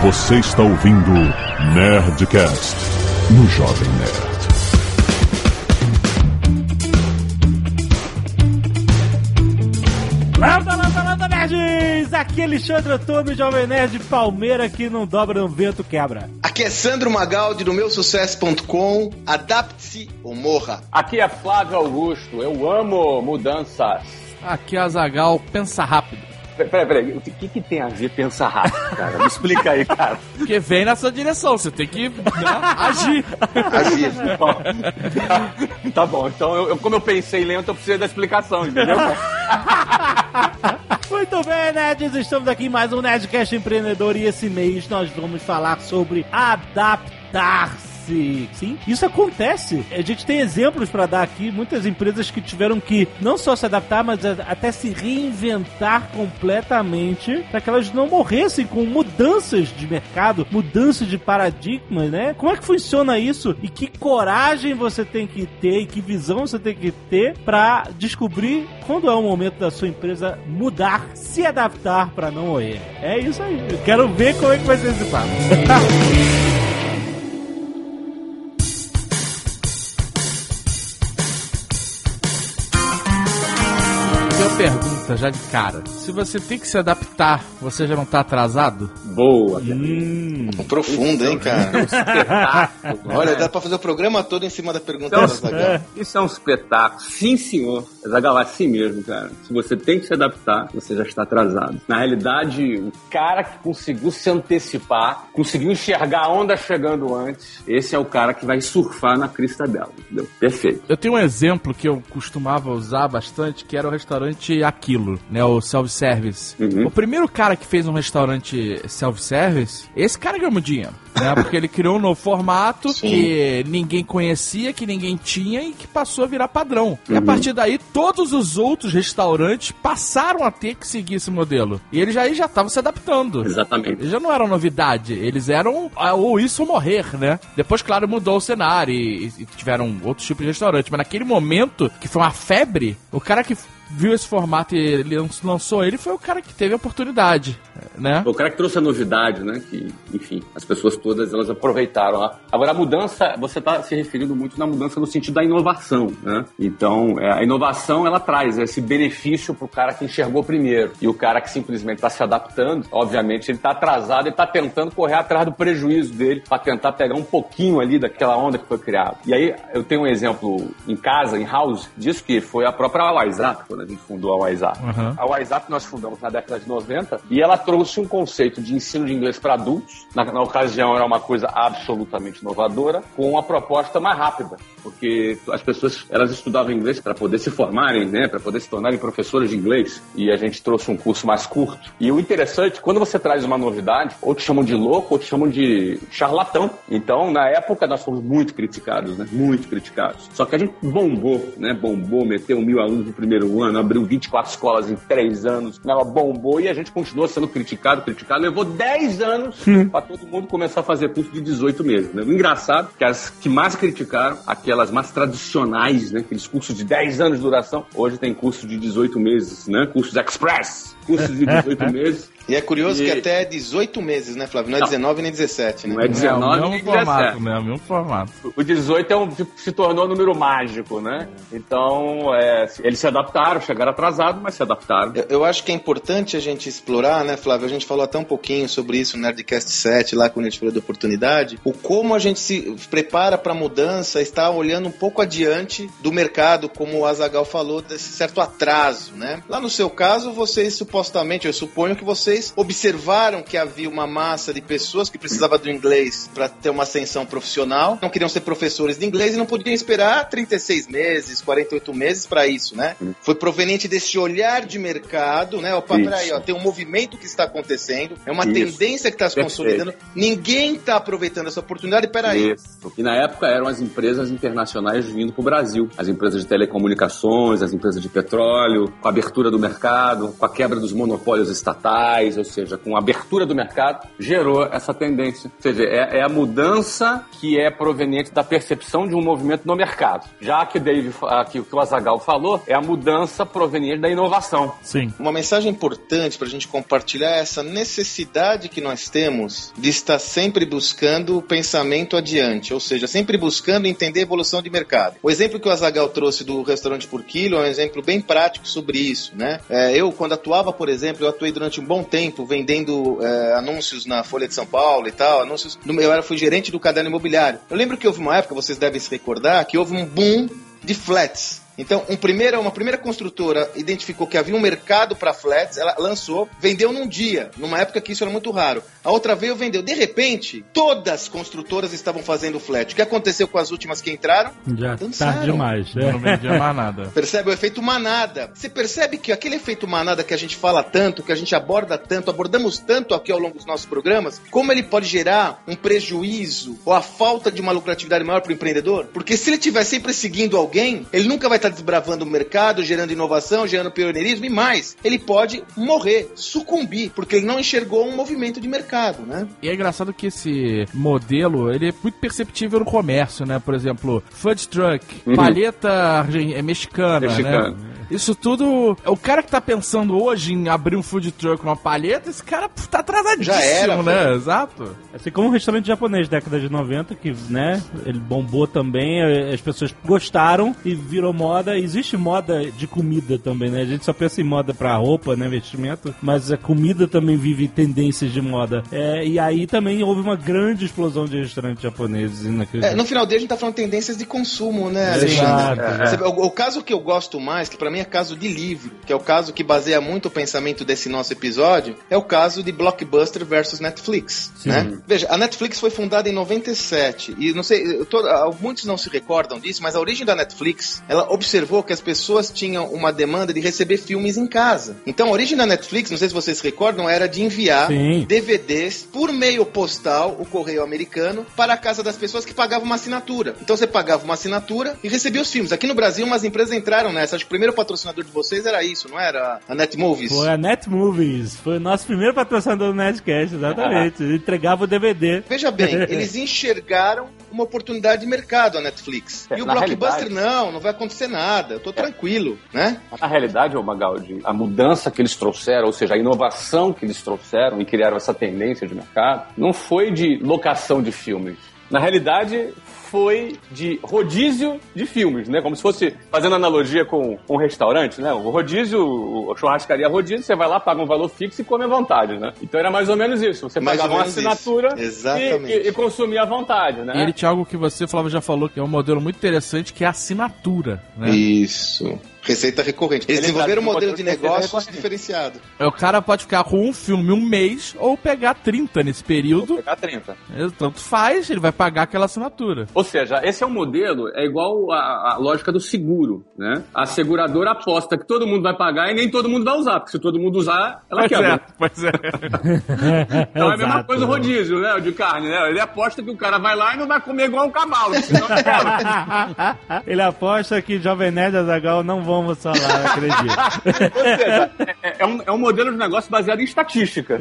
Você está ouvindo Nerdcast no Jovem Nerd. Landa, landa, landa, nerds! Aqui é Alexandre Antônio, Jovem Nerd Palmeira, que não dobra no vento, quebra. Aqui é Sandro Magaldi do meusucesso.com. Adapte-se ou morra. Aqui é Flávio Augusto, eu amo mudanças. Aqui é Azagal, pensa rápido. Peraí, peraí, o que, que tem a ver pensar rápido, cara? Me explica aí, cara. Porque vem na sua direção, você tem que né, agir. Agir. tá bom, então eu, eu- como eu pensei lento, eu preciso da explicação, entendeu? Muito bem, nerds, estamos aqui em mais um Nerdcast Empreendedor e esse mês nós vamos falar sobre adaptar-se. Sim, isso acontece. A gente tem exemplos para dar aqui, muitas empresas que tiveram que não só se adaptar, mas até se reinventar completamente para que elas não morressem com mudanças de mercado, mudanças de paradigmas, né? Como é que funciona isso e que coragem você tem que ter e que visão você tem que ter para descobrir quando é o momento da sua empresa mudar, se adaptar para não morrer. É isso aí. Eu quero ver como é que vai ser esse papo. Tenho já de cara. Se você tem que se adaptar, você já não tá atrasado? Boa. hum. Profundo, hein, cara? Espetáculo. Olha, dá pra fazer o programa todo em cima da pergunta Então, da Zagal. Isso é um espetáculo. Sim, senhor. Zagal, assim mesmo, cara. Se você tem que se adaptar, você já está atrasado. Na realidade, o cara que conseguiu se antecipar, conseguiu enxergar a onda chegando antes, esse é o cara que vai surfar na crista dela, entendeu? Perfeito. Eu tenho um exemplo que eu costumava usar bastante, que era o restaurante Aquilo, né? O self-service. Uhum. O primeiro cara que fez um restaurante self-service, esse cara ganhou muito dinheiro. Né? Porque ele criou um novo formato Sim. que ninguém conhecia, que ninguém tinha e que passou a virar padrão. E a partir daí, todos os outros restaurantes passaram a ter que seguir esse modelo. E eles já aí já estavam se adaptando. Exatamente. Eles já não eram novidade, eles eram ah, ou isso ou morrer, né? Depois, claro, mudou o cenário e, e tiveram outros tipos de restaurantes, mas naquele momento, que foi uma febre, o cara que viu esse formato e ele lançou ele foi o cara que teve a oportunidade, né? O cara que trouxe a novidade, né? Que, enfim, as pessoas todas elas aproveitaram. lá. Agora, a mudança, você está se referindo muito na mudança no sentido da inovação, né? Então, é, a inovação, ela traz esse benefício pro cara que enxergou primeiro. E o cara que simplesmente está se adaptando, obviamente, ele está atrasado, ele está tentando correr atrás do prejuízo dele para tentar pegar um pouquinho ali daquela onda que foi criada. E aí, eu tenho um exemplo em casa, em house, disso que foi a própria WhatsApp, quando a gente fundou a WhatsApp. Uhum. A WhatsApp nós fundamos na década de 90 e ela trouxe um conceito de ensino de inglês para adultos. Na, na ocasião era uma coisa absolutamente inovadora, com uma proposta mais rápida, porque as pessoas elas estudavam inglês para poder se formarem, né, para poder se tornarem professores de inglês. E a gente trouxe um curso mais curto. E o interessante, quando você traz uma novidade, ou te chamam de louco, ou te chamam de charlatão. Então, na época nós fomos muito criticados, né, muito criticados. Só que a gente bombou, né, bombou, meteu mil alunos no primeiro ano, abriu 24 escolas em três anos, né, bombou e a gente continuou sendo criticado, criticado. Levou 10 anos para todo mundo começar a fazer curso de 18 meses. Né? O engraçado é que as que mais criticaram, aquelas mais tradicionais, né, aqueles cursos de 10 anos de duração, hoje tem curso de 18 meses, né, cursos express, cursos de 18 meses. E é curioso E- que até 18 meses, né, Flávio? Não é Não. 19 nem 17, né? Não é 19 é o nem mesmo 17. formato, né? É o mesmo formato. O 18 é um, se tornou um número mágico, né? Então, é, eles se adaptaram, chegaram atrasados, mas se adaptaram. Eu, eu acho que é importante a gente explorar, né, Flávio? A gente falou até um pouquinho sobre isso no Nerdcast 7, lá quando a gente falou da oportunidade. O como a gente se prepara para a mudança, está olhando um pouco adiante do mercado, como o Azagal falou, desse certo atraso, né? Lá no seu caso, vocês supostamente, eu suponho que vocês observaram que havia uma massa de pessoas que precisava do inglês para ter uma ascensão profissional, não queriam ser professores de inglês e não podiam esperar 36 meses, 48 meses para isso, né? Foi proveniente desse olhar de mercado, né? Opa, Isso. peraí, ó, tem um movimento que está acontecendo, é uma Isso. tendência que está se consolidando, ninguém está aproveitando essa oportunidade, peraí. Isso. E na época eram as empresas internacionais vindo para o Brasil. As empresas de telecomunicações, as empresas de petróleo, com a abertura do mercado, com a quebra dos monopólios estatais. 2010, ou seja, com a abertura do mercado, gerou essa tendência. Ou seja, é, é a mudança que é proveniente da percepção de um movimento no mercado. Já que, Dave, que, que o Azagal falou, é a mudança proveniente da inovação. Sim. Uma mensagem importante para a gente compartilhar é essa necessidade que nós temos de estar sempre buscando o pensamento adiante, ou seja, sempre buscando entender a evolução de mercado. O exemplo que o Azagal trouxe do restaurante por quilo é um exemplo bem prático sobre isso, né? É, eu, quando atuava, por exemplo, eu atuei durante um bom tempo vendendo é, anúncios na Folha de São Paulo e tal, anúncios. Eu era, fui gerente do caderno imobiliário. Eu lembro que houve uma época, vocês devem se recordar, que houve um boom de flats. Então, um primeiro, uma primeira construtora identificou que havia um mercado para flats, ela lançou, vendeu num dia, numa época que isso era muito raro. A outra veio, vendeu. De repente, todas as construtoras estavam fazendo flat. O que aconteceu com as últimas que entraram? Já tá demais. É. Não vendia mais nada. Percebe o efeito manada? Você percebe que aquele efeito manada que a gente fala tanto, que a gente aborda tanto, abordamos tanto aqui ao longo dos nossos programas, como ele pode gerar um prejuízo ou a falta de uma lucratividade maior para o empreendedor? Porque se ele estiver sempre seguindo alguém, ele nunca vai estar desbravando o mercado, gerando inovação, gerando pioneirismo e mais. Ele pode morrer, sucumbir, porque ele não enxergou um movimento de mercado, né? E é engraçado que esse modelo, ele é muito perceptível no comércio, né? Por exemplo, food truck, Uhum. palheta argen- é mexicana, Mexicana. né? Isso tudo. O cara que tá pensando hoje em abrir um food truck, uma palheta, esse cara tá atrasadíssimo, Já era, né? velho. Exato. Assim como um restaurante japonês, década de 90, que, né, ele bombou também, eh, as pessoas gostaram e virou moda. Existe moda de comida também, né? A gente só pensa em moda pra roupa, né, vestimento, mas a comida também vive tendências de moda. É, e aí também houve uma grande explosão de restaurantes japoneses É, no final dele a gente tá falando tendências de consumo, né, Exato, Alexandre? Você- O, o caso que eu gosto mais, que pra mim é caso de livro, que é o caso que baseia muito o pensamento desse nosso episódio, é o caso de Blockbuster versus Netflix, né? Veja, a Netflix foi fundada em 97 e não sei, tô- ah, muitos não se recordam disso, mas a origem da Netflix, ela observou que as pessoas tinham uma demanda de receber filmes em casa. Então, a origem da Netflix, não sei se vocês recordam, era de enviar Sim. DVDs por meio postal, o correio americano, para a casa das pessoas que pagavam uma assinatura. Então você pagava uma assinatura e recebia os filmes. Aqui no Brasil, umas empresas entraram nessa. Acho que o primeiro patrocinador de vocês era isso, não era? A Netmovies. Foi a Netmovies, foi o nosso primeiro patrocinador do Netcast, exatamente. Ele entregava o DVD. Veja bem, eles enxergaram uma oportunidade de mercado a Netflix. É, e o Blockbuster, não, não vai acontecer nada. Eu tô tranquilo, né? Na realidade, ô Magaldi, a mudança que eles trouxeram, ou seja, a inovação que eles trouxeram e criaram essa tendência de mercado, não foi de locação de filmes. Na realidade, foi de rodízio de filmes, né? Como se fosse, fazendo analogia com um restaurante, né? O rodízio, o- a churrascaria rodízio, você vai lá, paga um valor fixo e come à vontade, né? Então era mais ou menos isso. Você Mais pagava uma assinatura e, Exatamente. e, e consumia à vontade, né? E ele tinha algo que você, Flávio, já falou, que é um modelo muito interessante, que é a assinatura, né? Isso. Receita recorrente. Eles Ele desenvolveram um modelo de recorrente. diferenciado. O cara pode ficar com um filme um mês ou pegar 30 nesse período. Pegar 30. É, Tanto faz, ele vai pagar aquela assinatura. Ou seja, esse é um modelo, é igual a, a lógica do seguro, né? A seguradora aposta que todo mundo vai pagar e nem todo mundo vai usar, porque se todo mundo usar, ela Pois é, quebra. pois é. Então é a mesma coisa o rodízio, né? O de carne, né? Ele aposta que o cara vai lá e não vai comer igual um cavalo, senão quebra. Ele aposta que Jovem Nerd e Azagal não vão almoçar lá, acredito. Ou seja, é, é um, é um modelo de negócio baseado em estatística,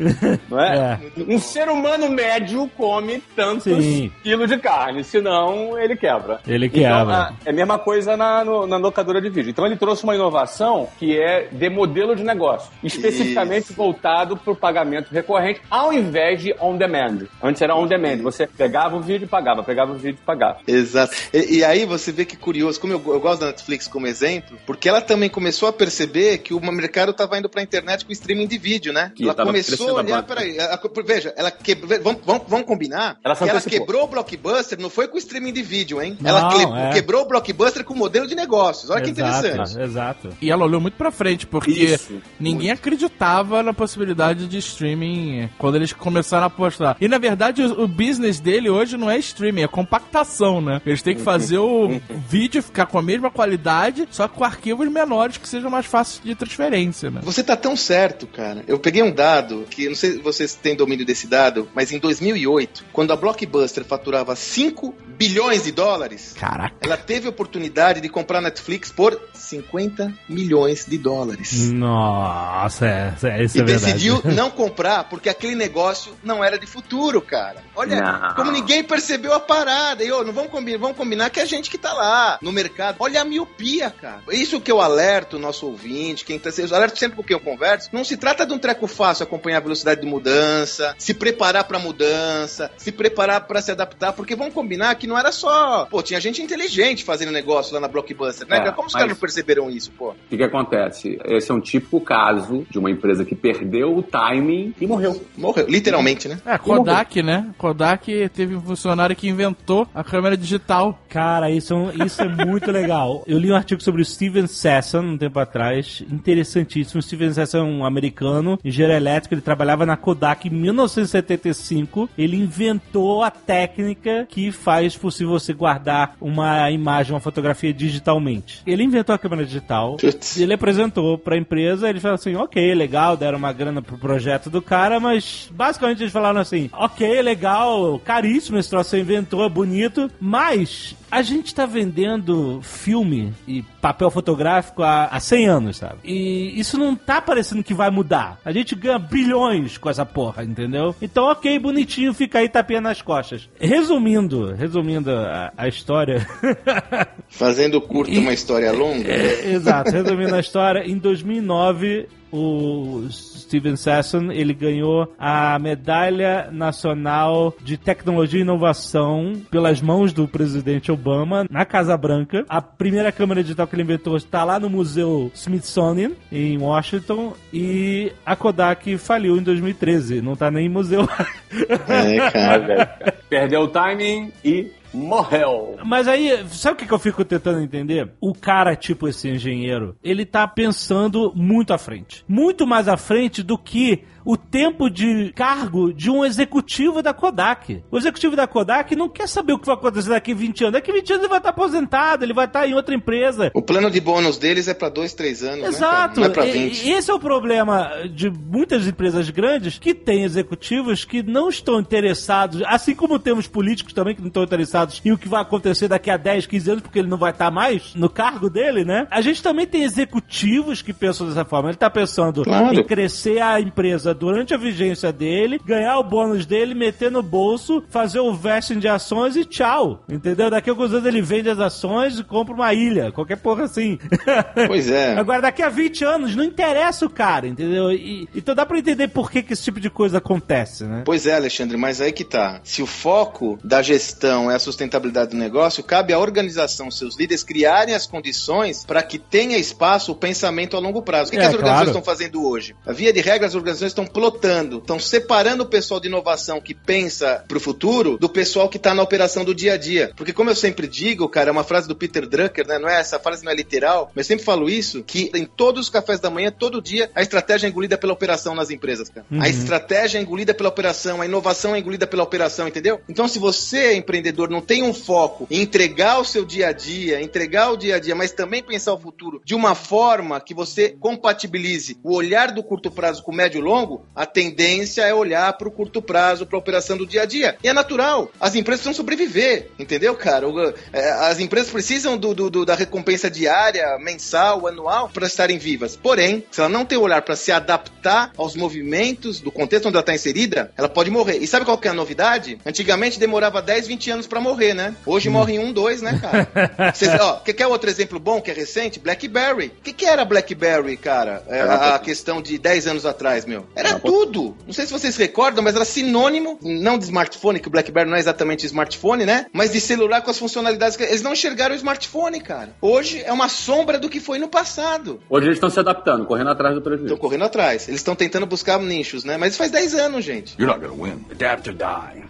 não é? Um ser humano médio come tantos Sim. quilos de carne, senão ele quebra. Ele Então, quebra. a- é a mesma coisa na, no- na locadora de vídeo. Então ele trouxe uma inovação que é de modelo de negócio, especificamente Isso. voltado para o pagamento recorrente, ao invés de on demand. Antes era on demand, você pegava o vídeo e pagava, pegava o vídeo e pagava. Exato. E, e aí você vê que curioso, como eu, eu gosto da Netflix como exemplo, porque ela também começou a perceber que o mercado estava indo para a internet com streaming de vídeo, né? Que ela começou a olhar, peraí, ela- veja, ela quebrou, vamos, vamos, vamos combinar Ela que ela quebrou o Blockbuster, não foi com streaming de vídeo, hein? Não, ela cle- é. quebrou o Blockbuster com modelo de negócios. Olha que interessante. Exato, exato. E ela olhou muito pra frente, porque Isso, ninguém acreditava na possibilidade de streaming quando eles começaram a apostar. E na verdade, o, o business dele hoje não é streaming, é compactação, né? Eles têm que fazer o vídeo ficar com a mesma qualidade, só que com arquivos menores que sejam mais fáceis de transferência, né? Você tá tão certo, cara. Eu peguei um dado, que não sei se vocês têm domínio desse dado, mas em 2008, quando a Blockbuster faturava 5 bilhões de dólares, Caraca. ela teve a oportunidade de comprar a Netflix por 50 milhões de dólares. Nossa, é, é, isso E é verdade. decidiu não comprar porque aquele negócio não era de futuro, cara. Olha Não. como ninguém percebeu a parada. E, ô, não vamos combinar, vamos combinar que é a gente que tá lá no mercado. Olha a miopia, cara. Isso que eu alerto o nosso ouvinte, quem tá. Eu alerto sempre com quem eu converso. Não se trata de um treco fácil acompanhar a velocidade de mudança, se preparar pra mudança, se preparar pra se adaptar, porque vamos combinar que não era só. Pô, tinha gente inteligente fazendo negócio lá na Blockbuster, né? É, como os caras não perceberam isso, pô? O que, que acontece? Esse é um típico caso de uma empresa que perdeu o timing e morreu. Morreu, literalmente, né? É, Kodak, né? Kodak teve um funcionário que inventou a câmera digital. Cara, isso, é isso é muito legal. Eu li um artigo sobre o Steven Sasson um tempo atrás, interessantíssimo. Steven Sasson é um americano, engenheiro elétrico, ele trabalhava na Kodak em 1975. Ele inventou a técnica que faz possível você guardar uma imagem, uma fotografia digitalmente. Ele inventou a câmera digital, Putz. ele apresentou pra empresa, ele falou assim, ok, legal, deram uma grana pro projeto do cara, mas basicamente eles falaram assim, ok, legal, caríssimo esse troço você inventou, é bonito, mas a gente tá vendendo filme e papel fotográfico há, há 100 anos, sabe? E isso não tá parecendo que vai mudar. A gente ganha bilhões com essa porra, entendeu? Então, ok, bonitinho, fica aí tapinha nas costas. Resumindo, resumindo a, a história... Fazendo curta uma história longa. É, Exato, resumindo a história, em 2009 o Steven Sasson ele ganhou a medalha nacional de tecnologia e inovação pelas mãos do presidente Obama na Casa Branca. A primeira câmera digital que ele inventou está lá no Museu Smithsonian em Washington e a Kodak faliu em 2013. Não tá nem em museu. É, cara. Perdeu o timing e morreu. Mas aí, sabe o que eu fico tentando entender? O cara, tipo esse engenheiro, ele tá pensando muito à frente. Muito mais à frente do que o tempo de cargo de um executivo da Kodak. O executivo da Kodak não quer saber o que vai acontecer daqui a 20 anos. Daqui a 20 anos ele vai estar aposentado, ele vai estar em outra empresa. O plano de bônus deles é pra dois, três anos, Exato. né? Não é pra E- 20. e esse é o problema de muitas empresas grandes que têm executivos que não estão interessados, assim como temos políticos também que não estão interessados em o que vai acontecer daqui a 10, 15 anos, porque ele não vai estar mais no cargo dele, né? A gente também tem executivos que pensam dessa forma. Ele está pensando Claro. em crescer a empresa durante a vigência dele, ganhar o bônus dele, meter no bolso, fazer o vesting de ações e tchau. Entendeu? Daqui a alguns anos ele vende as ações e compra uma ilha, qualquer porra assim. Pois é. Agora, daqui a 20 anos, não interessa o cara, entendeu? E- então dá pra entender por que, que esse tipo de coisa acontece, né? Pois é, Alexandre, mas aí que tá. Se o foco da gestão é a sustentabilidade do negócio, cabe à organização, seus líderes, criarem as condições para que tenha espaço o pensamento a longo prazo. O que, É, que as organizações claro. estão fazendo hoje? A via de regra, as organizações estão plotando, estão separando o pessoal de inovação que pensa pro futuro do pessoal que tá na operação do dia a dia. Porque como eu sempre digo, cara, é uma frase do Peter Drucker, né? Não é essa frase não é literal, mas eu sempre falo isso, que em todos os cafés da manhã, todo dia, a estratégia é engolida pela operação nas empresas, cara. A estratégia é engolida pela operação, a inovação é engolida pela operação, entendeu? Então, se você, empreendedor, não tem um foco em entregar o seu dia a dia, entregar o dia a dia, mas também pensar o futuro de uma forma que você compatibilize o olhar do curto prazo com o médio e longo, a tendência é olhar para o curto prazo, para a operação do dia a dia. E é natural. As empresas precisam sobreviver, entendeu, cara? É, As empresas precisam do, do- do- da recompensa diária, mensal, anual, para estarem vivas. Porém, se ela não tem olhar para se adaptar aos movimentos do contexto onde ela está inserida, ela pode morrer. E sabe qual que é a novidade? Antigamente demorava 10, 20 anos para morrer, né? Hoje morre em um, dois, né, cara? Vocês, ó, quer, quer outro exemplo bom que é recente? BlackBerry. O que, que era BlackBerry, cara? É, a, a questão de 10 anos atrás, meu. Era tudo. Não sei se vocês recordam, mas era sinônimo, não de smartphone, que o BlackBerry não é exatamente smartphone, né? Mas de celular com as funcionalidades que eles não enxergaram o smartphone, cara. Hoje é uma sombra do que foi no passado. Hoje eles estão se adaptando, correndo atrás do prejuízo. Estão correndo atrás. Eles estão tentando buscar nichos, né? Mas faz 10 anos, gente. You're not gonna win. Adapt or die.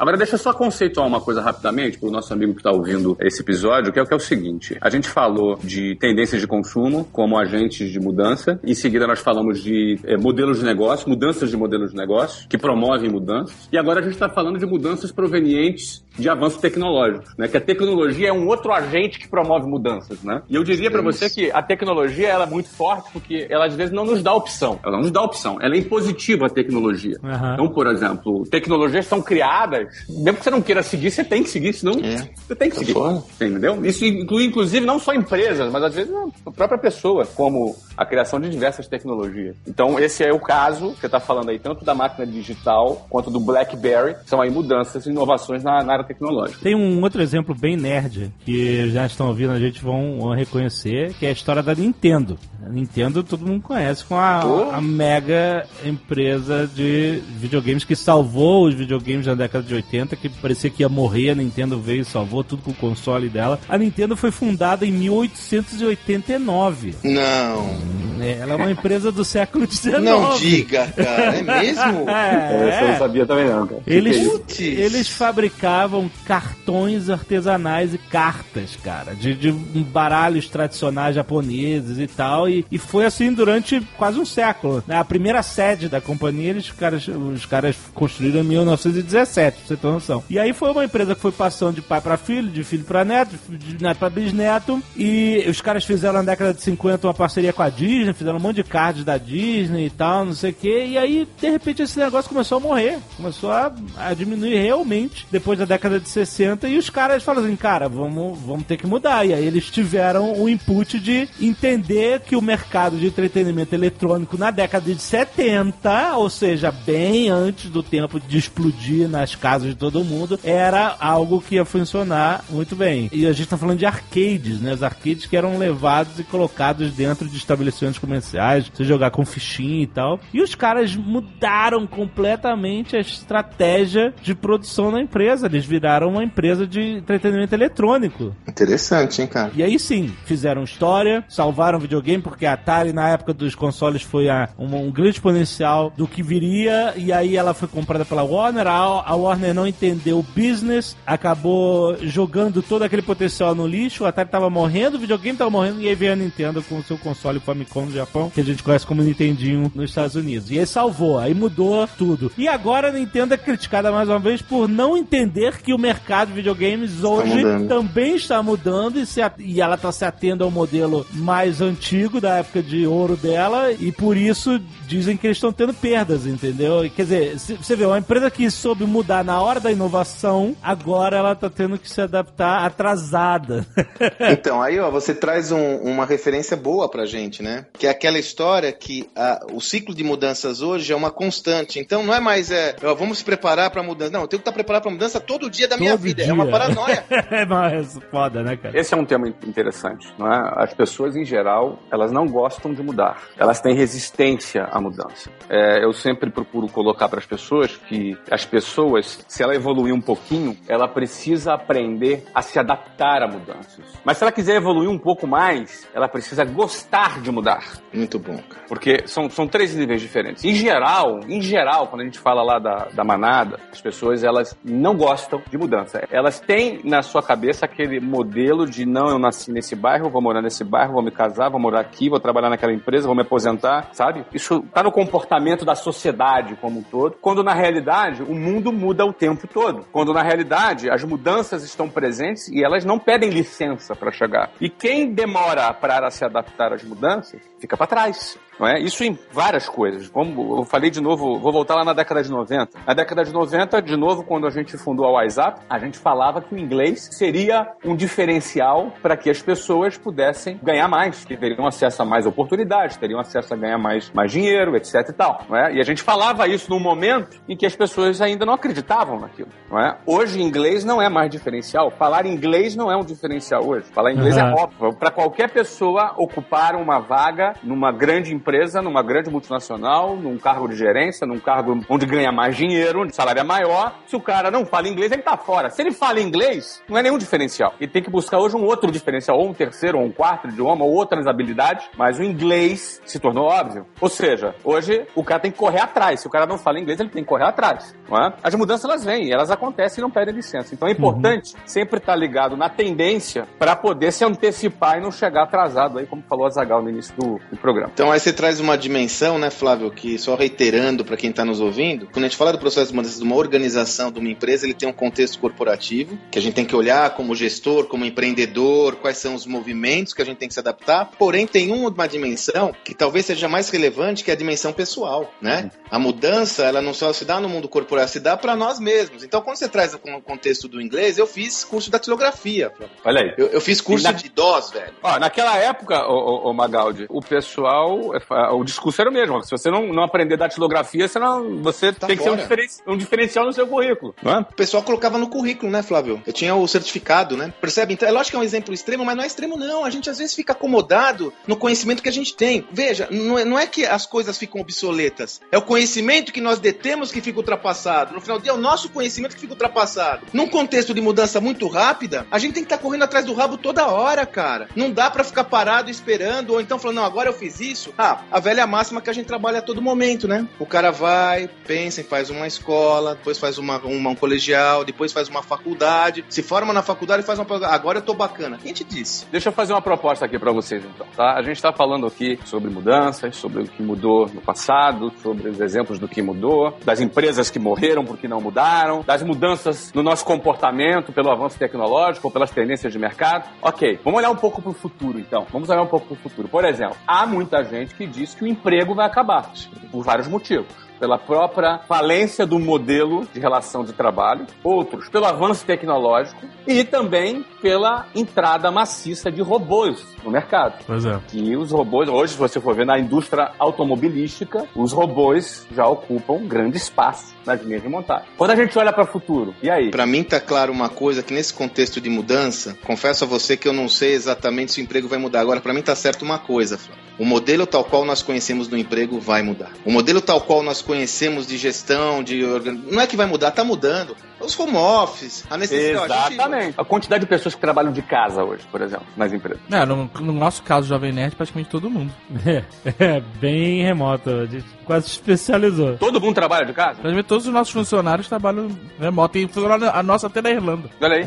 Agora, deixa eu só conceituar uma coisa rapidamente para o nosso amigo que está ouvindo esse episódio, que é o que é o seguinte: a gente falou de tendências de consumo como agentes de mudança, em seguida nós falamos de é, modelos de negócio, mudanças de modelos de negócio que promovem mudanças, e agora a gente está falando de mudanças provenientes de avanços tecnológicos, né? Que a tecnologia é um outro agente que promove mudanças, né? E eu diria para você que a tecnologia ela é muito forte porque ela às vezes não nos dá opção. Ela não nos dá opção. Ela é impositiva a tecnologia. Uhum. Então, por exemplo, tecnologias são criadas, mesmo que você não queira seguir, você tem que seguir, senão É. você tem que seguir. Fora. Entendeu? Isso inclui, inclusive, não só empresas, mas às vezes a própria pessoa, como a criação de diversas tecnologias. Então, esse é o caso que você está falando aí, tanto da máquina digital quanto do BlackBerry, são aí mudanças e inovações na, na área tecnológica. Tem um outro exemplo bem nerd que já estão ouvindo, a gente vão, vão reconhecer, que é a história da Nintendo. A Nintendo todo mundo conhece com a, Oh. a mega empresa de videogames que salvou os videogames na década de 80, que parecia que ia morrer, a Nintendo veio e salvou tudo com o console dela. A Nintendo foi fundada em 1889. Não. né? Ela é uma empresa do século XIX. Não diga, cara. É mesmo? Essa eu não É. sabia também não, cara. Eles, é? Putz. eles fabricavam cartões artesanais e cartas, cara, de, de baralhos tradicionais japoneses e tal, e, e foi assim durante quase um século. né? A primeira sede da companhia, eles, os, caras, os caras construíram em 1917, pra você ter noção. E aí foi uma empresa que foi passando de pai pra filho, de filho pra neto, de neto pra bisneto, e os caras fizeram na década de 50 uma parceria com a Disney, fizeram um monte de cards da Disney e tal, não sei o que, e aí, de repente, esse negócio começou a morrer, começou a, a diminuir realmente depois da década de 60, e os caras falaram assim, cara, vamos, vamos ter que mudar. E aí eles tiveram o input de entender que o mercado de entretenimento eletrônico na década de 70, ou seja, bem antes do tempo de explodir nas casas de todo mundo, era algo que ia funcionar muito bem. E a gente tá falando de arcades, né? Os arcades que eram levados e colocados dentro de estabelecimentos comerciais, você jogar com fichinha e tal. E os caras mudaram completamente a estratégia de produção da empresa. Eles viraram uma empresa de entretenimento eletrônico. Interessante, hein, cara? E aí sim, fizeram história, salvaram videogame, porque a Atari, na época dos consoles, foi a, um, um grande exponencial do que viria, e aí ela foi comprada pela Warner, a, a Warner não entendeu o business, acabou jogando todo aquele potencial no lixo, a Atari tava morrendo, o videogame tava morrendo, e aí veio a Nintendo com o seu console Famicom no Japão, que a gente conhece como Nintendinho nos Estados Unidos. E aí salvou, aí mudou tudo. E agora a Nintendo é criticada mais uma vez por não entender que o mercado de videogames hoje também está mudando e, se e ela está se atendo ao modelo mais antigo da época de ouro dela e por isso dizem que eles estão tendo perdas, entendeu? Quer dizer, você vê, uma empresa que soube mudar na hora da inovação, agora ela está tendo que se adaptar atrasada. Então, aí, ó, você traz um- uma referência boa pra gente, né? Que é aquela história que a- o ciclo de mudanças hoje é uma constante. Então, não é mais, é, ó, vamos se preparar pra mudança. Não, eu tenho que estar preparado pra mudança todo dia da minha Todo vida. dia. É uma paranoia. é mais foda, né, cara? Esse é um tema interessante, não é? As pessoas em geral, elas não gostam de mudar. Elas têm resistência à mudança. É, eu sempre procuro colocar para as pessoas que as pessoas, se ela evoluir um pouquinho, ela precisa aprender a se adaptar a mudanças. Mas se ela quiser evoluir um pouco mais, ela precisa gostar de mudar. Muito bom, cara. Porque são, são três níveis diferentes. Em geral, em geral, quando a gente fala lá da, da manada, as pessoas elas não gostam de mudança. Elas têm na sua cabeça aquele modelo de não, eu nasci nesse bairro, vou morar nesse bairro, vou me casar, vou morar aqui, vou trabalhar naquela empresa, vou me aposentar, sabe? Isso tá no comportamento da sociedade como um todo, quando na realidade o mundo muda o tempo todo. Quando na realidade as mudanças estão presentes e elas não pedem licença para chegar. E quem demora para se adaptar às mudanças fica para trás. É? Isso em várias coisas. Como eu falei de novo, vou voltar lá na década de 90. Na década de 90, de novo, quando a gente fundou a WhatsApp, a gente falava que o inglês seria um diferencial para que as pessoas pudessem ganhar mais, que teriam acesso a mais oportunidades, teriam acesso a ganhar mais, mais dinheiro, etc e tal. Não é? E a gente falava isso num momento em que as pessoas ainda não acreditavam naquilo. Não é? Hoje, inglês não é mais diferencial. Falar inglês não é um diferencial hoje. Falar inglês Uhum. é óbvio. Para qualquer pessoa ocupar uma vaga numa grande empresa, numa grande multinacional, num cargo de gerência, num cargo onde ganha mais dinheiro, onde o salário é maior. Se o cara não fala inglês, ele tá fora. Se ele fala inglês, não é nenhum diferencial. Ele tem que buscar hoje um outro diferencial, ou um terceiro, ou um quarto idioma, ou outras habilidades, mas o inglês se tornou óbvio. Ou seja, hoje o cara tem que correr atrás. Se o cara não fala inglês, ele tem que correr atrás. É? As mudanças elas vêm, elas acontecem e não pedem licença. Então é importante uhum. sempre estar ligado na tendência para poder se antecipar e não chegar atrasado aí, como falou a Zagal no início do, do, programa. Então aí você traz uma dimensão, né, Flávio, que só reiterando para quem está nos ouvindo, quando a gente fala do processo de mudança de uma organização, de uma empresa, ele tem um contexto corporativo, que a gente tem que olhar como gestor, como empreendedor, quais são os movimentos que a gente tem que se adaptar. Porém, tem uma dimensão que talvez seja mais relevante, que é a dimensão pessoal, né? A mudança, ela não só se dá no mundo corporativo, se dá para nós mesmos. Então, quando você traz o contexto do inglês, eu fiz curso de datilografia. Olha aí. Eu, eu fiz curso na... de DOS, velho. Ó, naquela época, o, Magaldi, o pessoal, é, o discurso era o mesmo. Se você não, não aprender datilografia, você, não, você tá tem fora. que ser um, um, diferencial no seu currículo. Não é? O pessoal colocava no currículo, né, Flávio? Eu tinha o certificado, né? Percebe? Então, é lógico que é um exemplo extremo, mas não é extremo, não. A gente às vezes fica acomodado no conhecimento que a gente tem. Veja, não é, não é que as coisas ficam obsoletas. É o conhecimento que nós detemos que fica ultrapassado. No final do dia, é o nosso conhecimento que fica ultrapassado. Num contexto de mudança muito rápida, a gente tem que estar tá correndo atrás do rabo toda hora, cara. Não dá para ficar parado esperando, ou então falando, não, agora eu fiz isso. Ah, a velha máxima que a gente trabalha a todo momento, né? O cara vai, pensa e faz uma escola, depois faz uma, uma, um colegial, depois faz uma faculdade, se forma na faculdade e faz uma. Agora eu tô bacana. Quem te disse? Deixa eu fazer uma proposta aqui para vocês, então, tá? A gente tá falando aqui sobre mudanças, sobre o que mudou no passado, sobre os exemplos do que mudou, das empresas que morreram porque não mudaram, das mudanças no nosso comportamento pelo avanço tecnológico ou pelas tendências de mercado. Ok, vamos olhar um pouco para o futuro, então. Vamos olhar um pouco para o futuro. Por exemplo, há muita gente que diz que o emprego vai acabar, por vários motivos pela própria falência do modelo de relação de trabalho, outros pelo avanço tecnológico e também pela entrada maciça de robôs no mercado. Pois é. Que os robôs, hoje, se você for ver na indústria automobilística, os robôs já ocupam um grande espaço nas linhas de montagem. Quando a gente olha para o futuro, e aí? Para mim tá claro uma coisa que nesse contexto de mudança, confesso a você que eu não sei exatamente se o emprego vai mudar. Agora, para mim tá certo uma coisa. O modelo tal qual nós conhecemos do emprego vai mudar. O modelo tal qual nós conhecemos de gestão, de não é que vai mudar, tá mudando. Os home office, a necessidade. Exatamente. A, gente... a quantidade de pessoas que trabalham de casa hoje, por exemplo, nas empresas. É, no, no nosso caso, Jovem Nerd, praticamente todo mundo. É, é bem remoto. A gente quase se especializou. Todo mundo trabalha de casa? Praticamente todos os nossos funcionários trabalham remoto. E a nossa até na Irlanda. Olha aí.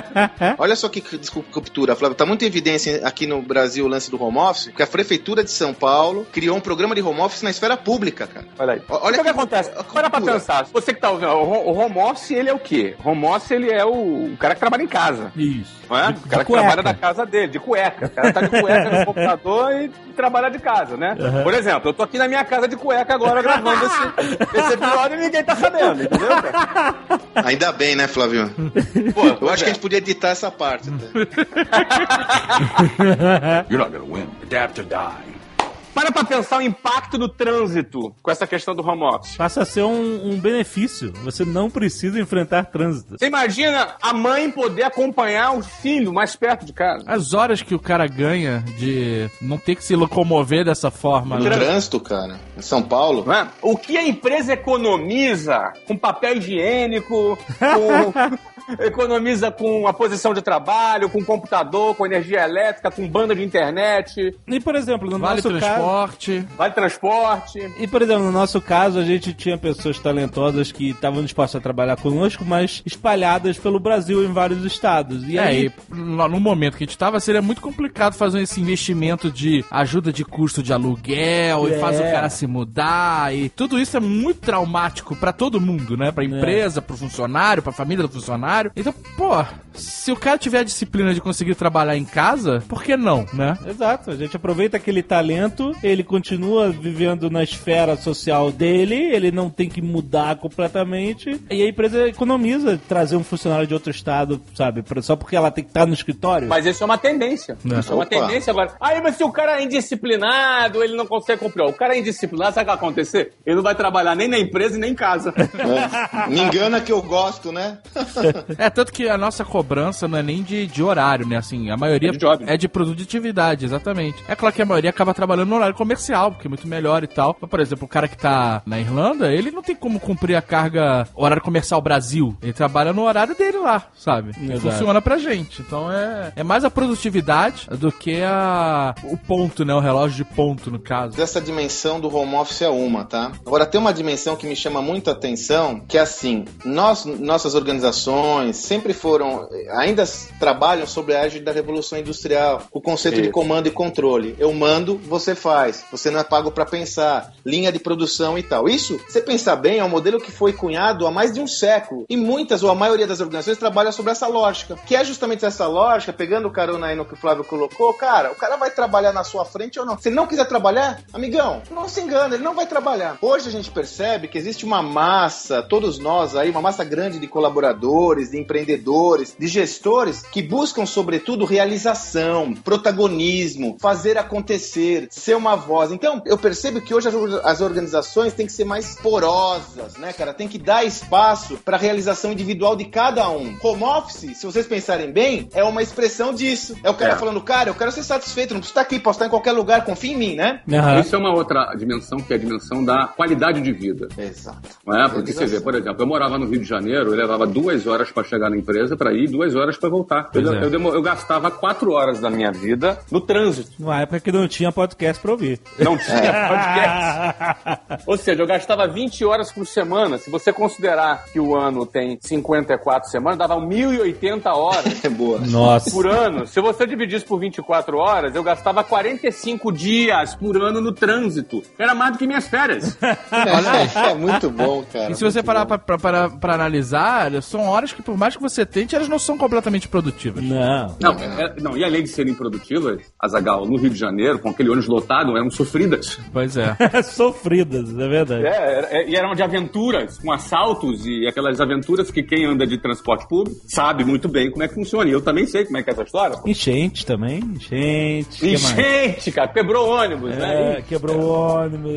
Olha só que desculpa, captura, Flávio. Tá muita evidência aqui no Brasil o lance do home office, porque a Prefeitura de São Paulo criou um programa de home office na esfera pública, cara. Olha aí. Olha o que, que, acontece. Para pra pensar. Você que tá ouvindo, o home office, ele é o quê? Home office, ele é o, o cara que trabalha em casa. Isso. Não é? De, o cara que trabalha da casa dele, de cueca. O cara tá de cueca no computador e trabalha de casa, né? Uhum. Por exemplo, eu tô aqui na minha casa de cueca agora gravando esse, esse episódio e ninguém tá sabendo, entendeu, cara? Ainda bem, né, Flávio? Pô, eu acho é. que a gente podia editar essa parte. You're not gonna win. Adapt or die. Para pra pensar o impacto do trânsito com essa questão do home office. Passa a ser um, um benefício. Você não precisa enfrentar trânsito. Você imagina a mãe poder acompanhar o filho mais perto de casa. As horas que o cara ganha de não ter que se locomover dessa forma. No né? trânsito, cara. Em São Paulo. É? O que a empresa economiza com papel higiênico, com economiza com a posição de trabalho, com computador, com energia elétrica, com banda de internet. E, por exemplo, no vale nosso transporte. caso... Vale transporte. E, por exemplo, no nosso caso, a gente tinha pessoas talentosas que estavam dispostas a trabalhar conosco, mas espalhadas pelo Brasil em vários estados. E é, aí... E no momento que a gente estava, seria muito complicado fazer esse investimento de ajuda de custo de aluguel é. e faz o cara se mudar e tudo isso é muito traumático para todo mundo, né? Pra é. empresa, é. pro funcionário, pra família do funcionário então, pô, se o cara tiver a disciplina de conseguir trabalhar em casa, por que não, né? Exato. A gente aproveita aquele talento, ele continua vivendo na esfera social dele, ele não tem que mudar completamente, e a empresa economiza trazer um funcionário de outro estado, sabe? Só porque ela tem que estar no escritório. Mas isso é uma tendência. É. Isso é uma tendência agora. Aí, mas se o cara é indisciplinado, ele não consegue cumprir. O cara é indisciplinado, sabe o que vai acontecer? Ele não vai trabalhar nem na empresa e nem em casa. É. Me engana que eu gosto, né? É, tanto que a nossa cobrança não é nem de, de horário, né? Assim, a maioria é de, é de produtividade, exatamente. É claro que a maioria acaba trabalhando horário comercial, porque é muito melhor e tal. Mas, por exemplo, o cara que tá na Irlanda, ele não tem como cumprir a carga horário comercial Brasil. Ele trabalha no horário dele lá, sabe? E Exato. funciona pra gente. Então é, é mais a produtividade do que a, o ponto, né? O relógio de ponto, no caso. Dessa dimensão do home office é uma, tá? Agora tem uma dimensão que me chama muita atenção, que é assim, nós, nossas organizações sempre foram, ainda trabalham sobre a égide da Revolução Industrial, o conceito de Isso. comando e controle. Eu mando, você faz. Você não é pago para pensar. Linha de produção e tal. Isso, você pensar bem, é um modelo que foi cunhado há mais de um século. E muitas, ou a maioria das organizações, trabalham sobre essa lógica. Que é justamente essa lógica, pegando o carona aí no que o Flávio colocou, cara, o cara vai trabalhar na sua frente ou não? Se ele não quiser trabalhar, amigão, não se engana, ele não vai trabalhar. Hoje a gente percebe que existe uma massa, todos nós aí, uma massa grande de colaboradores, de empreendedores, de gestores que buscam, sobretudo, realização, protagonismo, fazer acontecer, ser uma voz. Então, eu percebo que hoje as orga- as organizações têm que ser mais porosas, né, cara? Tem que dar espaço para a realização individual de cada um. Home office, se vocês pensarem bem, é uma expressão disso. É o cara É. falando, cara, eu quero ser satisfeito, não preciso estar aqui, posso estar em qualquer lugar, confia em mim, né? Aham. Isso é uma outra dimensão, que é a dimensão da qualidade de vida. Exato. Não é? Porque você vê, por exemplo, eu morava no Rio de Janeiro, eu levava duas horas para chegar na empresa para ir e duas horas para voltar. Eu, Pois é. eu, eu gastava quatro horas da minha vida no trânsito. Numa época que não tinha podcast pra ouvir. Não tinha podcast. Ou seja, eu gastava 20 horas por semana. Se você considerar que o ano tem 54 semanas, dava 1.080 horas É boa. Nossa. por ano. Se você dividisse por 24 horas, eu gastava 45 dias por ano no trânsito. Era mais do que minhas férias. É, muito bom, cara. E se você parar pra, pra, pra, pra analisar, são horas que, por mais que você tente, elas não são completamente produtivas. Não. Não, é- não, e além de serem produtivas, Azagal, no Rio de Janeiro, com aquele ônibus lotado, eram sofridas. Pois é. Sofridas, é verdade. É, é, e eram de aventuras, com assaltos e aquelas aventuras que quem anda de transporte público sabe muito bem como é que funciona. E eu também sei como é que é essa história. Enchente também, enchente. Enchente, cara, quebrou ônibus, É, né? quebrou o ônibus.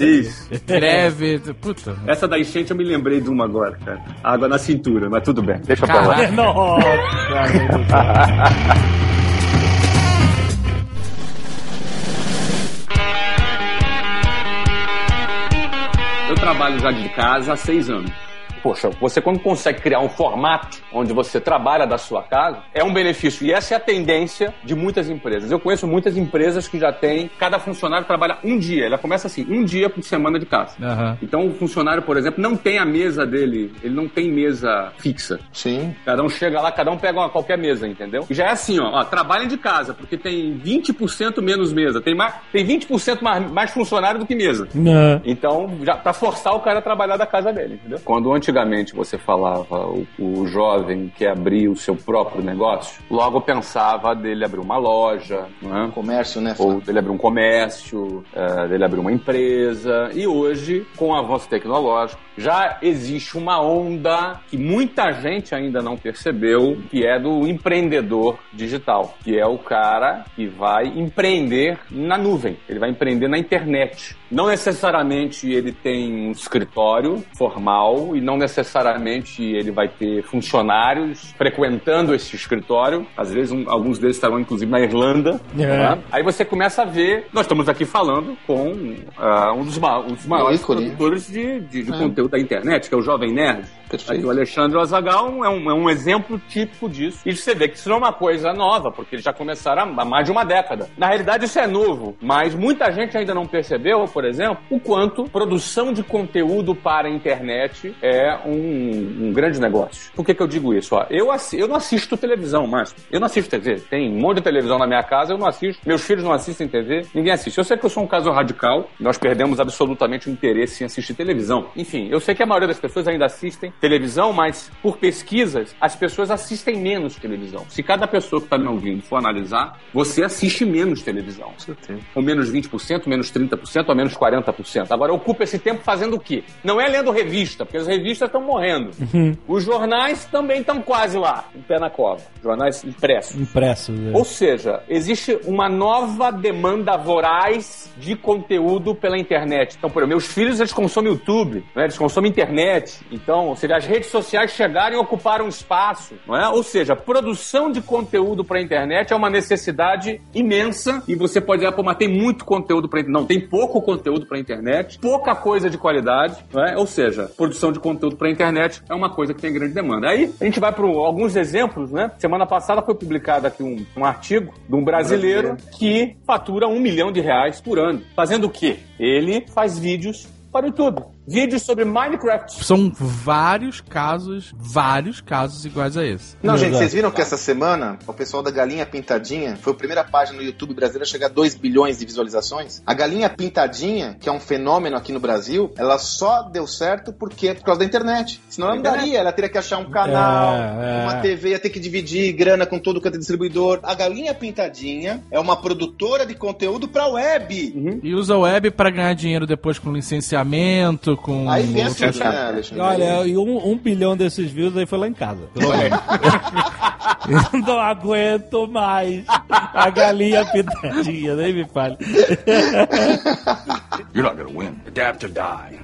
é, Isso. Greve, puta. Essa da enchente eu me lembrei de uma agora, cara. Água na cintura, mas tudo bem, deixa pra lá. Caraca. Nossa, trabalho já de casa há seis anos. Poxa, você quando consegue criar um formato onde você trabalha da sua casa, é um benefício. E essa é a tendência de muitas empresas. Eu conheço muitas empresas que já têm, cada funcionário trabalha um dia. Ela começa assim, um dia por semana de casa. Aham. Então o funcionário, por exemplo, não tem a mesa dele, ele não tem mesa fixa. Sim. Cada um chega lá, cada um pega uma, qualquer mesa, entendeu? E já é assim, ó, ó trabalhem de casa, porque tem 20% menos mesa, tem, mais, tem 20% mais, mais funcionário do que mesa. Não. Então, já pra forçar o cara a trabalhar da casa dele, entendeu? Quando antigamente você falava o, o jovem que abria o seu próprio negócio, logo pensava dele abrir uma loja, não é? Comércio, né? ou dele abrir um comércio, eh, dele abrir uma empresa. E hoje, com o avanço tecnológico, já existe uma onda que muita gente ainda não percebeu, que é do empreendedor digital, que é o cara que vai empreender na nuvem, ele vai empreender na internet. Não necessariamente ele tem um escritório formal e não necessariamente ele vai ter funcionários frequentando esse escritório. Às vezes, um- alguns deles estarão inclusive na Irlanda. É. né? Aí você começa a ver. Nós estamos aqui falando com ah, um, dos ma- um dos maiores produtores de, de- de É. conteúdo da internet, que é o Jovem Nerd. Perfeito. O Alexandre Azagal é um, é um exemplo típico disso. E você vê que isso não é uma coisa nova, porque eles já começaram há mais de uma década. Na realidade, isso é novo, mas muita gente ainda não percebeu, por exemplo, o quanto produção de conteúdo para a internet é um, um grande negócio. Por que, que eu digo isso? Ó, eu, eu não assisto televisão mais. Eu não assisto TV. Tem um monte de televisão na minha casa, eu não assisto. Meus filhos não assistem TV, ninguém assiste. Eu sei que eu sou um caso radical, nós perdemos absolutamente o interesse em assistir televisão. Enfim, eu sei que a maioria das pessoas ainda assistem televisão, mas por pesquisas, as pessoas assistem menos televisão. Se cada pessoa que está me ouvindo for analisar, você assiste menos televisão. Ou menos 20%, menos 30%, ou menos 40%. Agora, ocupa esse tempo fazendo o quê? Não é lendo revista, porque as revistas estão morrendo. Os jornais também estão quase lá, em pé na cova. Jornais impressos. Impresso. né? Ou seja, existe uma nova demanda voraz de conteúdo pela internet. Então, por exemplo, meus filhos eles consomem YouTube, né? eles consome internet. Então, ou seja, as redes sociais chegaram e ocuparam espaço, não é? Ou seja, produção de conteúdo para a internet é uma necessidade imensa e você pode dizer, pô, mas tem muito conteúdo para internet. Não, tem pouco conteúdo para internet, pouca coisa de qualidade, não é? Ou seja, produção de conteúdo para internet é uma coisa que tem grande demanda. Aí a gente vai para alguns exemplos, né? Semana passada foi publicado aqui um, um artigo de um brasileiro, brasileiro que fatura um milhão de reais por ano. Fazendo o quê? Ele faz vídeos para o YouTube vídeos sobre Minecraft. São vários casos, vários casos iguais a esse. Não, gente, vocês viram que essa semana o pessoal da Galinha Pintadinha foi a primeira página no YouTube brasileiro a chegar a 2 bilhões de visualizações? A Galinha Pintadinha, que é um fenômeno aqui no Brasil, ela só deu certo porque por causa da internet. Senão ela não daria, ela teria que achar um canal, é, é. uma TV, ia ter que dividir grana com todo o canto distribuidor. A Galinha Pintadinha é uma produtora de conteúdo pra web. Uhum. E usa a web para ganhar dinheiro depois com licenciamento, com. Aí pensa, né, Alexandre? Olha, e um, um bilhão desses views aí foi lá em casa. Eu não aguento mais a galinha pitadinha, nem me fale. You're not gonna win. Adapt or die.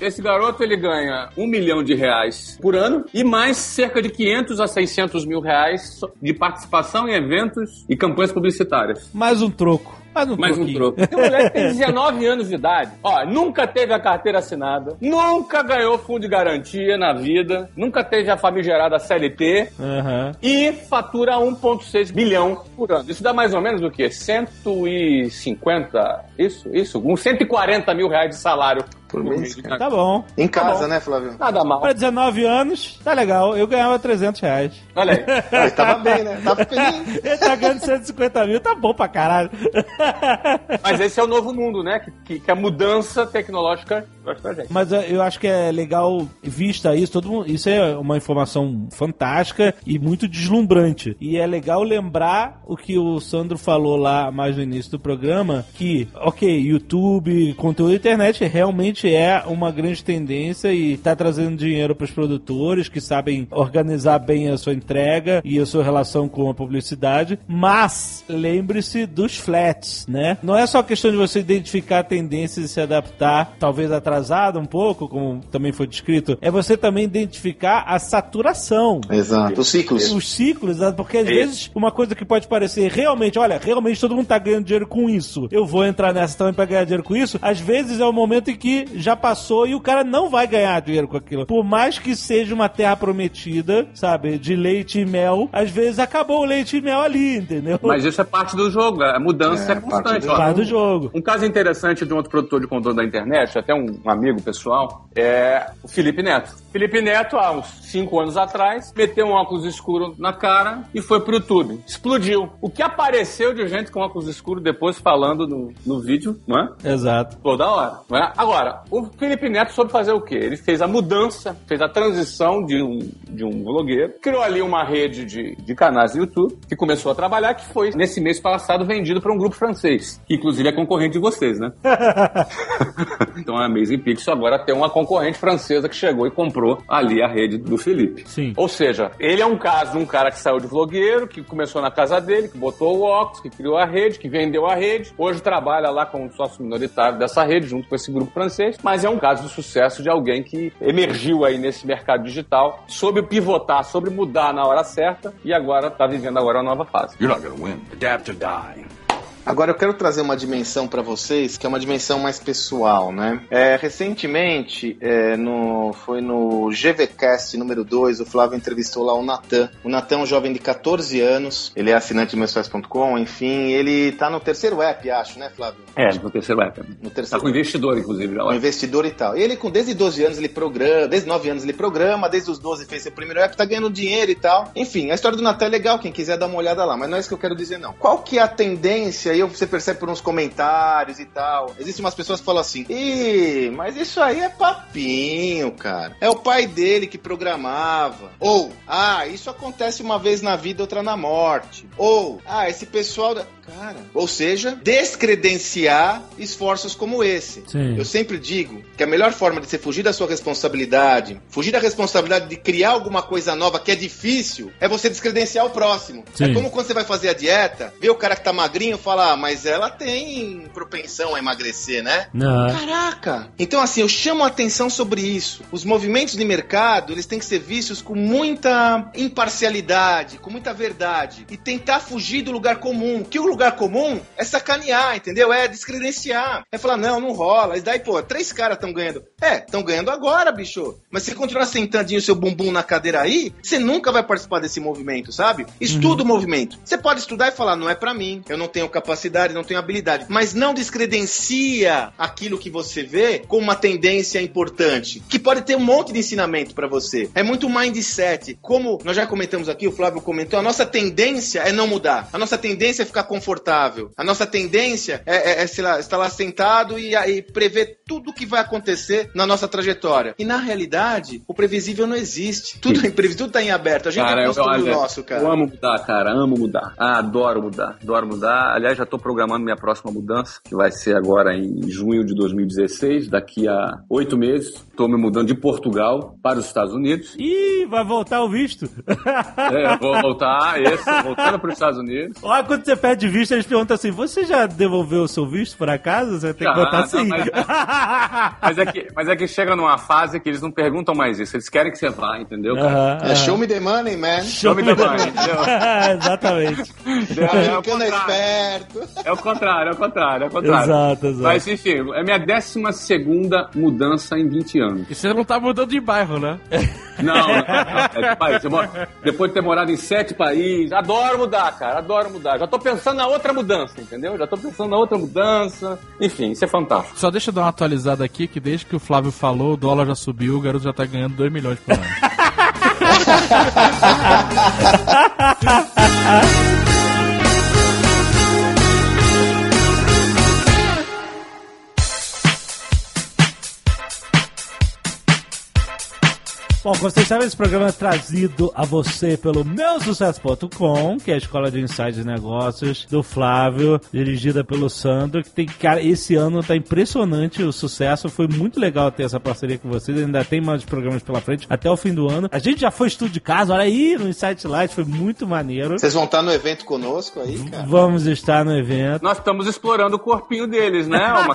Esse garoto ele ganha um milhão de reais por ano e mais cerca de 500 a 600 mil reais de participação em eventos e campanhas publicitárias. Mais um troco. Mais um, Mais um troco. Tem mulher que tem 19 anos de idade. Ó, nunca teve a carteira assinada, nunca ganhou fundo de garantia na vida, nunca teve a famigerada CLT uhum. e fatura 1,6 bilhão por ano. Isso dá mais ou menos o quê? 150, isso, isso, uns 140 mil reais de salário por mês. Tá bom. Em tá casa, tá né, Flávio? Nada mal. Para 19 anos, tá legal. Eu ganhava 300 reais. Olha aí. Ele tava bem, né? Tava feliz. Ele tá ganhando 150 mil, tá bom pra caralho. Mas esse é o novo mundo, né? Que, que a mudança tecnológica traz pra gente. Mas eu acho que é legal, vista isso, todo mundo, isso é uma informação fantástica e muito deslumbrante. E é legal lembrar o que o Sandro falou lá mais no início do programa, que, ok, YouTube, conteúdo internet realmente é uma grande tendência e está trazendo dinheiro para os produtores que sabem organizar bem a sua entrega e a sua relação com a publicidade. Mas lembre-se dos flats, né? Não é só questão de você identificar tendências e se adaptar, talvez atrasado um pouco, como também foi descrito. É você também identificar a saturação. Exato. Os ciclos. Os ciclos, porque às vezes uma coisa que pode parecer realmente, olha, realmente todo mundo está ganhando dinheiro com isso. Eu vou entrar nessa também para ganhar dinheiro com isso. Às vezes é o momento em que já passou e o cara não vai ganhar dinheiro com aquilo. Por mais que seja uma terra prometida, sabe, de leite e mel, às vezes acabou o leite e mel ali, entendeu? Mas isso é parte do jogo, a mudança é, é constante. Parte, parte do jogo. Um caso interessante de um outro produtor de conteúdo da internet, até um, um amigo pessoal, é o Felipe Neto. Felipe Neto, há uns 5 anos atrás, meteu um óculos escuro na cara e foi pro YouTube. Explodiu. O que apareceu de gente com óculos escuros depois falando no, no vídeo, não é? Exato. Toda hora, não é? Agora, o Felipe Neto soube fazer o quê? Ele fez a mudança, fez a transição de um, de um blogueiro, criou ali uma rede de, de canais do YouTube, que começou a trabalhar, que foi, nesse mês passado, vendido para um grupo francês, que inclusive é concorrente de vocês, né? então a Amazing Pixel agora tem uma concorrente francesa que chegou e comprou ali a rede do Felipe. Sim. Ou seja, ele é um caso de um cara que saiu de vlogueiro, que começou na casa dele, que botou o óculos, que criou a rede, que vendeu a rede, hoje trabalha lá como sócio minoritário dessa rede, junto com esse grupo francês, mas é um caso de sucesso de alguém que emergiu aí nesse mercado digital, soube pivotar, soube mudar na hora certa e agora está vivendo agora uma nova fase. You're not gonna win. Adapt or die. Agora eu quero trazer uma dimensão para vocês que é uma dimensão mais pessoal, né? É, recentemente, é, no, foi no GVCast número 2, o Flávio entrevistou lá o Natan. O Natan é um jovem de 14 anos, ele é assinante de meusfaz.com, enfim, ele tá no terceiro app, acho, né, Flávio? É, no terceiro app. No terceiro tá com investidor, inclusive. Com investidor e tal. E ele, com desde 12 anos, ele programa, desde 9 anos ele programa, desde os 12 fez seu primeiro app, tá ganhando dinheiro e tal. Enfim, a história do Natan é legal, quem quiser dar uma olhada lá, mas não é isso que eu quero dizer, não. Qual que é a tendência aí você percebe por uns comentários e tal. Existem umas pessoas que falam assim: Ih, mas isso aí é papinho, cara. É o pai dele que programava. Ou, ah, isso acontece uma vez na vida, outra na morte. Ou, ah, esse pessoal. Cara. Ou seja, descredenciar esforços como esse. Sim. Eu sempre digo que a melhor forma de você fugir da sua responsabilidade, fugir da responsabilidade de criar alguma coisa nova que é difícil, é você descredenciar o próximo. Sim. É como quando você vai fazer a dieta, vê o cara que tá magrinho e fala, ah, mas ela tem propensão a emagrecer, né? Não. Caraca! Então, assim, eu chamo a atenção sobre isso. Os movimentos de mercado, eles têm que ser vistos com muita imparcialidade, com muita verdade. E tentar fugir do lugar comum. Que o lugar comum é sacanear, entendeu? É descredenciar. É falar, não, não rola. E daí, pô, três caras estão ganhando. É, estão ganhando agora, bicho. Mas se continuar sentandinho seu bumbum na cadeira aí, você nunca vai participar desse movimento, sabe? Estuda o movimento. Você pode estudar e falar, não é pra mim. Eu não tenho capacidade, não tenho habilidade. Mas não descredencia aquilo que você vê como uma tendência importante. Que pode ter um monte de ensinamento pra você. É muito mindset. Como nós já comentamos aqui, o Flávio comentou, a nossa tendência é não mudar. A nossa tendência é ficar confortável. A nossa tendência é, é, é, sei lá, estar lá sentado e, e prever tudo o que vai acontecer na nossa trajetória. E na realidade, o previsível não existe. Tudo é imprevisível, tudo tá em aberto. A gente Cara, é eu, olha, nosso, cara. eu amo mudar, cara, amo mudar. Ah, adoro mudar, adoro mudar. Aliás, já tô programando minha próxima mudança, que vai ser agora em junho de 2016, daqui a oito meses. Tô me mudando de Portugal para os Estados Unidos. Ih, vai voltar o visto. É, vou voltar, isso, voltando para os Estados Unidos. Olha, quando você pede visto, eles perguntam assim: você já devolveu o seu visto por acaso? Você tem que botar não, sim. mas- Mas é, que, mas é que chega numa fase que eles não perguntam mais isso, eles querem que você vá, entendeu? cara? Aham, É, show me the money, man. Show me the money, entendeu? Exatamente. É, O é o contrário. esperto. É o contrário, é o contrário, é o contrário. Exato, exato. Mas enfim, é minha 12 segunda mudança em 20 anos. E você não tá mudando de bairro, né? Não, não, não, é de país. Depois de ter morado em sete países, adoro mudar, cara, adoro mudar. Já tô pensando na outra mudança, entendeu? Já tô pensando na outra mudança. Enfim, isso é fantástico. Só deixa eu dar uma atualizada aqui, que desde que o Flávio falou, o dólar já subiu, o garoto já tá ganhando 2 milhões por ano. Bom, como vocês sabem, esse programa é trazido a você pelo meusucesso.com, que é a escola de insights de negócios do Flávio, dirigida pelo Sandro, que tem, cara, esse ano tá impressionante o sucesso, foi muito legal ter essa parceria com vocês, ainda tem mais programas pela frente até o fim do ano. A gente já foi estudo de casa, olha aí, no Insight Light, foi muito maneiro. Vocês vão estar no evento conosco aí, cara? Vamos estar no evento. Nós estamos explorando o corpinho deles, né,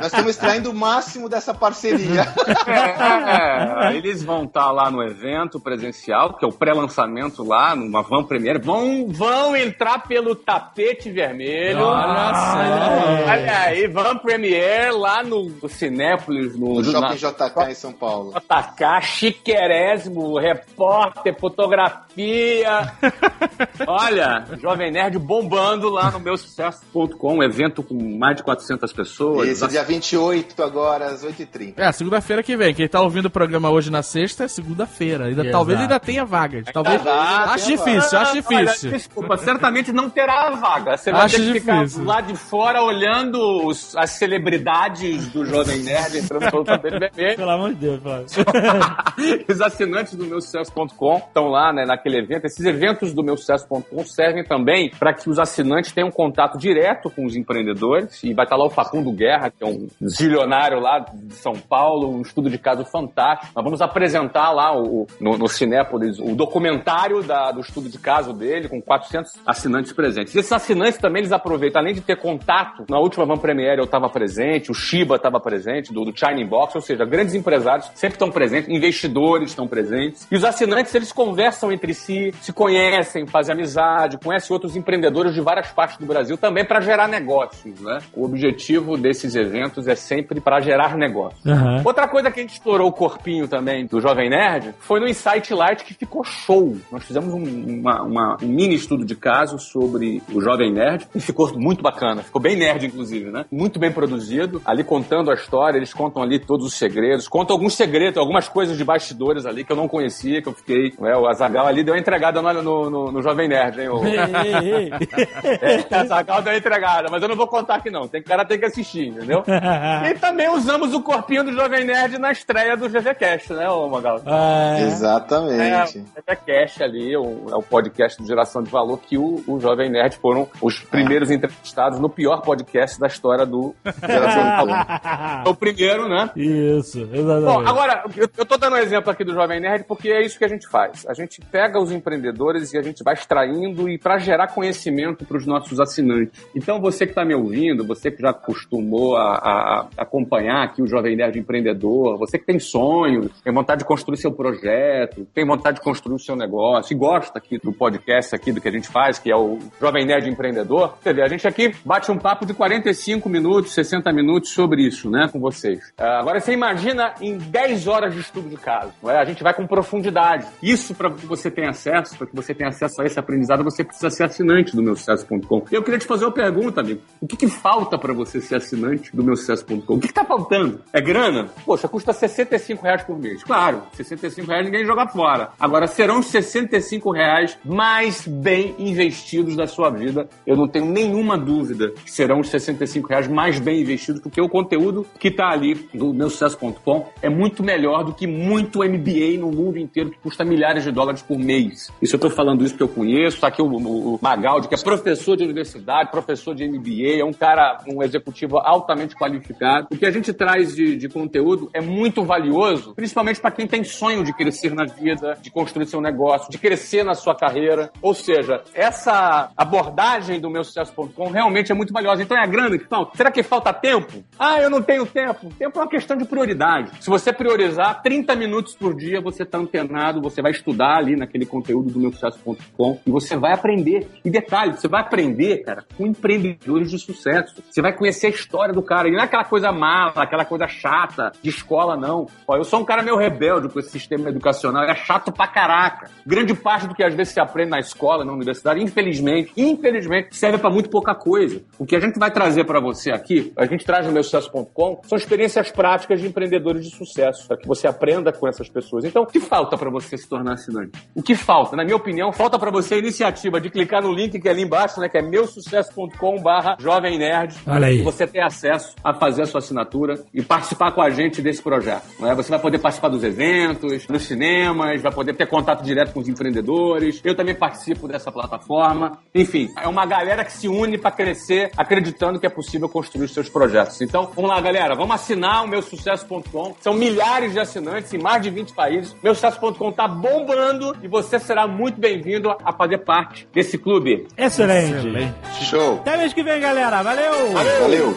nós estamos extraindo o máximo dessa parceria. É, é, eles vão estar lá no evento presencial, que é o pré-lançamento lá, numa van premiere. Vão, vão entrar pelo tapete vermelho. Olha só. Olha aí, van premiere lá no, no Cinépolis, no, No Shopping na- JK em São Paulo. JK, chiquerésimo, repórter, fotografia. Olha, Jovem Nerd bombando lá no meu sucesso.com, um evento com mais de 400 pessoas. Isso, dia 28 agora, às 8h30. É, segunda-feira que vem. Quem tá ouvindo o programa hoje na sexta é segunda-feira. Ainda, Exato. talvez ainda tenha vagas. Talvez. vaga, acho difícil, acho Olha, difícil. desculpa, certamente não terá vaga. Você vai Acho ter que ficar difícil. lá de fora olhando os- as celebridades do Jovem Nerd entrando pelo tapete vermelho. Pelo amor de Deus, Flávio. Os assinantes do meu sucesso.com estão lá né, naquele evento. Esses eventos do meu sucesso.com servem também para que os assinantes tenham contato direto com os empreendedores. E vai estar lá o Facundo Guerra, que é um zilionário lá de São Paulo, um estudo de caso fantástico. Nós vamos apresentar lá o, no, no Cinépolis o documentário da- do estudo de caso dele, com 400 assinantes presentes. E esses assinantes também eles aproveitam, além de ter contato, na última Van Premiere eu estava presente, o Shiba estava presente, do, do China Box, ou seja, grandes empresários sempre estão presentes, investidores estão presentes. E os assinantes, eles conversam entre si, se conhecem, fazem amizade, conhecem outros empreendedores de várias partes do Brasil também para gerar negócios, né? O objetivo desses eventos é sempre para gerar negócios. Aham. Outra coisa que a gente explorou o corpinho também do Jovem Nerd foi no Insight Light que ficou show. Nós fizemos um, uma- uma- um mini estudo de caso sobre o Jovem Nerd e ficou muito bacana. Ficou bem nerd, inclusive, né? Muito bem produzido. Ali contando a história, eles contam ali todos os segredos, contam alguns segredos, algumas coisas de bastidores ali que eu não conhecia, que eu fiquei. né, o Azagal ali deu uma entregada no, no- no- no Jovem Nerd, hein? o- Ei, ei, ei. é, Azagal deu uma entregada, mas eu não vou contar aqui não. Tem, o cara tem que assistir, entendeu? E também usamos o corpinho do Jovem Nerd na estreia do GVCast. Né, Magal? Ah, é. Exatamente. É, é Cash ali, o- é o podcast do Geração de Valor que o, o Jovem Nerd foram os primeiros entrevistados no pior podcast da história do Geração de Valor. É o primeiro, né? Isso, exatamente. Bom, agora, eu, eu tô dando um exemplo aqui do Jovem Nerd porque é isso que a gente faz. A gente pega os empreendedores e a gente vai extraindo e para gerar conhecimento para os nossos assinantes. Então, você que está me ouvindo, você que já acostumou a, a- a acompanhar aqui o Jovem Nerd Empreendedor, você que tem sonhos, tem vontade de construir seu projeto, tem vontade de construir o seu negócio e gosta aqui do podcast aqui, do que a gente faz, que é o Jovem Nerd Empreendedor, você vê, a gente aqui bate um papo de 45 minutos, 60 minutos sobre isso, né, com vocês. Ah, agora, você imagina em 10 horas de estudo de caso, é? A gente vai com profundidade. Isso, para que você tenha acesso, para que você tenha acesso a esse aprendizado, você precisa ser assinante do meu sucesso.com. Eu queria te fazer uma pergunta, amigo. O que, que falta para você ser assinante do meu sucesso.com? O que, que tá faltando? É grana? Poxa, custa 65 reais por mês. Claro, 65 reais ninguém joga fora. Agora, serão os 65 reais mais bem investidos da sua vida. Eu não tenho nenhuma dúvida que serão os 65 reais mais bem investidos, porque o conteúdo que tá ali do meu sucesso.com é muito melhor do que muito MBA no mundo inteiro que custa milhares de dólares por mês. Isso eu tô falando isso porque eu conheço. Tá aqui o, o, o Magaldi, que é professor de universidade, professor de MBA, é um cara, um executivo altamente qualificado. O que a gente traz de, de conteúdo é muito valioso, principalmente para quem tem sonho de crescer na vida, de construir seu negócio, de crescer na sua carreira. Ou seja, essa abordagem do meu sucesso.com realmente é muito valiosa. Então é a grana que falta. Será que falta tempo? Ah, eu não tenho tempo. Tempo é uma questão de prioridade. Se você priorizar 30 minutos por dia, você está antenado, você vai estudar ali naquele conteúdo do meu sucesso.com e você vai aprender. E detalhe, você vai aprender, cara, com empreendedores de sucesso. Você vai conhecer a história do cara. E não é aquela coisa mala, aquela coisa chata de escola, não. Ó, eu sou um cara meio rebelde com esse sistema educacional. É chato pra caraca. Grande parte do que às vezes se aprende na escola, na universidade, infelizmente, infelizmente, serve pra muito pouca coisa. O que a gente vai trazer pra você aqui, a gente traz no meu sucesso.com, são experiências práticas de empreendedores de sucesso, para que você aprenda com essas pessoas. Então, o que falta pra você se tornar assinante? O que falta? Na minha opinião, falta pra você a iniciativa de clicar no link que é ali embaixo, né, que é meusucesso.com barra Jovem Nerd. Olha aí. Você ter acesso a fazer a sua assinatura e participar com a gente desse projeto. Não é? Você vai poder participar dos eventos, nos cinemas, vai poder ter contato direto com os empreendedores. Eu também participo dessa plataforma. Enfim, é uma galera que se une para crescer, acreditando que é possível construir os seus projetos. Então, vamos lá, galera. Vamos assinar o meusucesso.com. São milhares de assinantes em mais de 20 países. Meusucesso.com tá bombando e você será muito bem-vindo a fazer parte desse clube. Excelente. Show. Até mês que vem, galera. Valeu! Valeu.